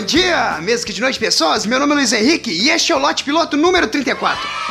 bom dia, mesa que de noite, pessoas. Meu nome é Luiz Henrique e este é o lote piloto número 34.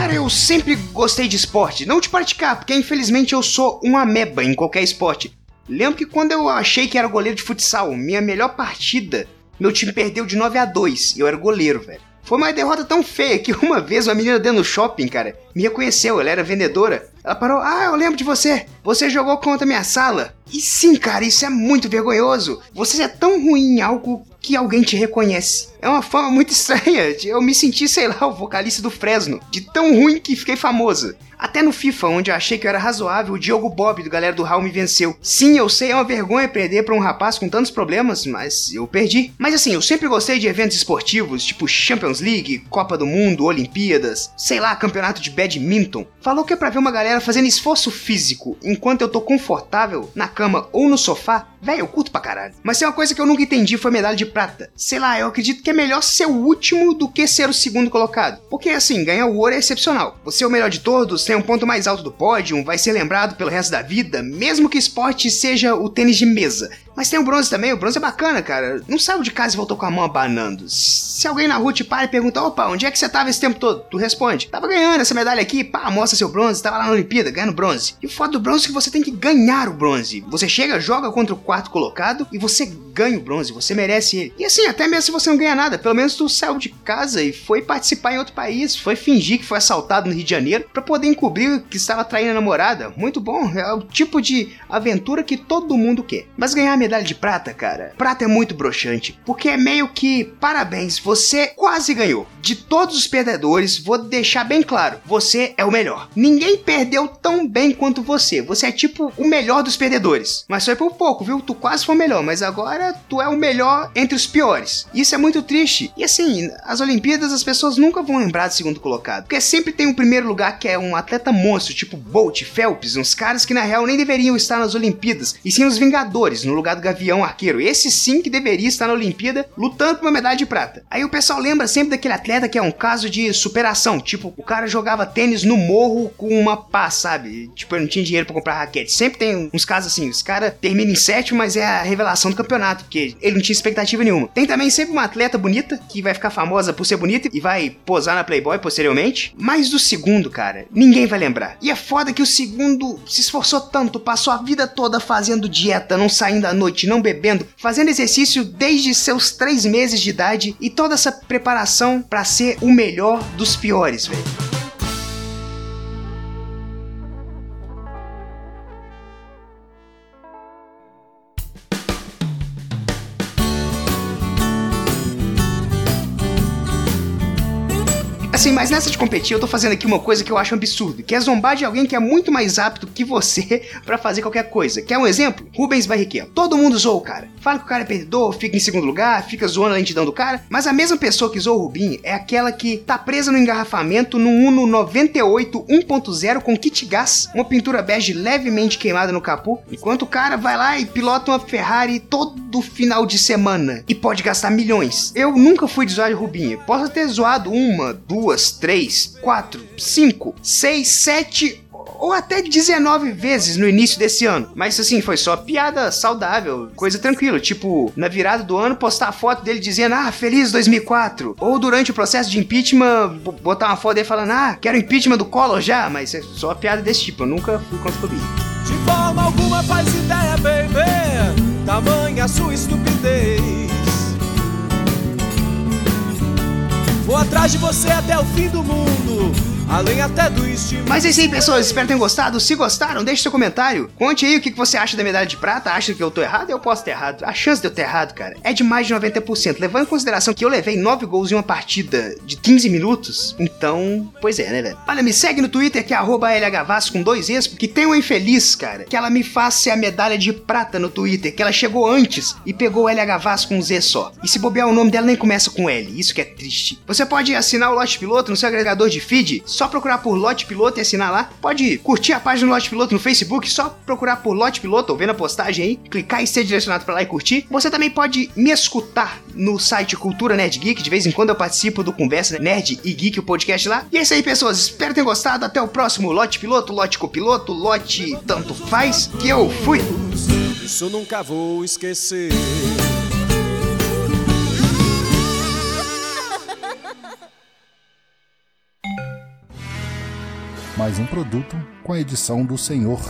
Cara, eu sempre gostei de esporte, não de praticar, porque infelizmente eu sou um ameba em qualquer esporte. Lembro que quando eu achei que era goleiro de futsal, minha melhor partida, meu time perdeu de 9 a 2 e eu era goleiro, velho. Foi uma derrota tão feia que uma vez uma menina dentro do shopping, cara, me reconheceu, ela era vendedora. Ela parou, ah, eu lembro de você. Você jogou contra minha sala. E sim, cara, isso é muito vergonhoso. Você é tão ruim em algo que alguém te reconhece. É uma forma muito estranha. Eu me senti, sei lá, o vocalista do Fresno, de tão ruim que fiquei famoso. Até no FIFA, onde eu achei que eu era razoável, o Diogo Bob do galera do Hall me venceu. Sim, eu sei, é uma vergonha perder pra um rapaz com tantos problemas, mas eu perdi. Mas assim, eu sempre gostei de eventos esportivos, tipo Champions League, Copa do Mundo, Olimpíadas, sei lá, campeonato de badminton. Falou que é pra ver uma galera fazendo esforço físico enquanto eu tô confortável na cama ou no sofá, velho, eu curto pra caralho. Mas tem uma coisa que eu nunca entendi foi medalha de prata. Sei lá, eu acredito que é melhor ser o último do que ser o segundo colocado. Porque assim, ganhar o ouro é excepcional. Você é o melhor de todos, tem um ponto mais alto do pódio, vai ser lembrado pelo resto da vida, mesmo que esporte seja o tênis de mesa. Mas tem o bronze também, o bronze é bacana, cara. Não saiu de casa e voltou com a mão abanando. Se alguém na rua te para e pergunta, opa, onde é que você tava esse tempo todo? Tu responde, tava ganhando essa medalha aqui, pá, mostra seu bronze, tava lá na Olimpíada, ganhando bronze. E o foda do bronze é que você tem que ganhar o bronze. Você chega, joga contra o quarto colocado e você ganha o bronze, você merece ele. E assim, até mesmo se você não ganha nada, pelo menos tu saiu de casa e foi participar em outro país, foi fingir que foi assaltado no Rio de Janeiro para poder encobrir que estava traindo a namorada. Muito bom, é o tipo de aventura que todo mundo quer. Mas ganhar a medalha de prata, cara, prata é muito broxante, porque é meio que parabéns, você quase ganhou. De todos os perdedores, vou deixar bem claro, você é o melhor. Ninguém perdeu tão bem quanto você. Você é tipo o melhor dos perdedores. Mas foi por pouco, viu? Tu quase foi o melhor, mas agora tu é o melhor entre os piores. Isso é muito triste. E assim, as Olimpíadas as pessoas nunca vão lembrar do segundo colocado, porque sempre tem um primeiro lugar que é um atleta monstro, tipo Bolt, Phelps, uns caras que na real nem deveriam estar nas Olimpíadas, e sim os Vingadores, no lugar do Gavião Arqueiro. Esse sim que deveria estar na Olimpíada lutando por uma medalha de prata. Aí o pessoal lembra sempre daquele atleta que é um caso de superação, tipo, o cara jogava tênis no morro com uma pá, sabe? Tipo, ele não tinha dinheiro para comprar raquete. Sempre tem uns casos assim, os caras terminam em sétimo, mas é a revelação do campeonato, porque ele não tinha expectativa nenhuma. Tem também sempre uma atleta bonita, que vai ficar famosa por ser bonita e vai posar na Playboy posteriormente. Mas do segundo, cara, ninguém vai lembrar. E é foda que o segundo se esforçou tanto, passou a vida toda fazendo dieta, não saindo à noite, não bebendo, fazendo exercício desde seus três meses de idade e toda essa preparação para ser o melhor dos piores, velho. Assim, mas nessa de competir, eu tô fazendo aqui uma coisa que eu acho absurdo, que é zombar de alguém que é muito mais apto que você para fazer qualquer coisa. Quer um exemplo? Rubens Barrichello. Todo mundo zoa o cara. Fala que o cara é perdedor, fica em segundo lugar, fica zoando a lentidão do cara, mas a mesma pessoa que zoa o Rubinho é aquela que tá presa no engarrafamento no Uno 98 1.0 com kit gás, uma pintura bege levemente queimada no capô, enquanto o cara vai lá e pilota uma Ferrari todo final de semana e pode gastar milhões. Eu nunca fui de zoar de Rubinho. Posso ter zoado uma, duas, duas, três, quatro, cinco, seis, sete ou até 19 vezes no início desse ano. Mas assim, foi só piada saudável, coisa tranquila. Tipo, na virada do ano, postar a foto dele dizendo, ah, feliz 2004. Ou durante o processo de impeachment, botar uma foto dele falando, ah, quero impeachment do Collor já. Mas é só piada desse tipo, eu nunca fui contra o. De forma alguma faz ideia, baby, tamanha sua estupidez. De você até o fim do mundo. Além até do estilo. Mas é isso aí, pessoas. Espero que tenham gostado. Se gostaram, deixe seu comentário. Conte aí o que você acha da medalha de prata. Acha que eu tô errado? Eu posso ter errado. A chance de eu ter errado, cara, é de mais de 90%. Levando em consideração que eu levei 9 gols em uma partida de 15 minutos. Então, pois é, né, velho? Olha, me segue no Twitter que é LHVAS com dois Es, porque tem uma infeliz, cara, que ela me faz ser a medalha de prata no Twitter, que ela chegou antes e pegou LHVAS com um Z só. E se bobear o nome dela nem começa com L. Isso que é triste. Você pode assinar o Lote Piloto no seu agregador de feed só procurar por Lote Piloto e assinar lá. Pode curtir a página do Lote Piloto no Facebook, só procurar por Lote Piloto ou ver na postagem aí, clicar e ser direcionado para lá e curtir. Você também pode me escutar no site Cultura Nerd Geek, de vez em quando eu participo do Conversa Nerd e Geek, o podcast lá. E é isso aí, pessoas. Espero ter gostado. Até o próximo Lote Piloto, Lote Copiloto, Lote Tanto Faz, que eu fui! Isso nunca vou esquecer. Mais um produto com a edição do Senhor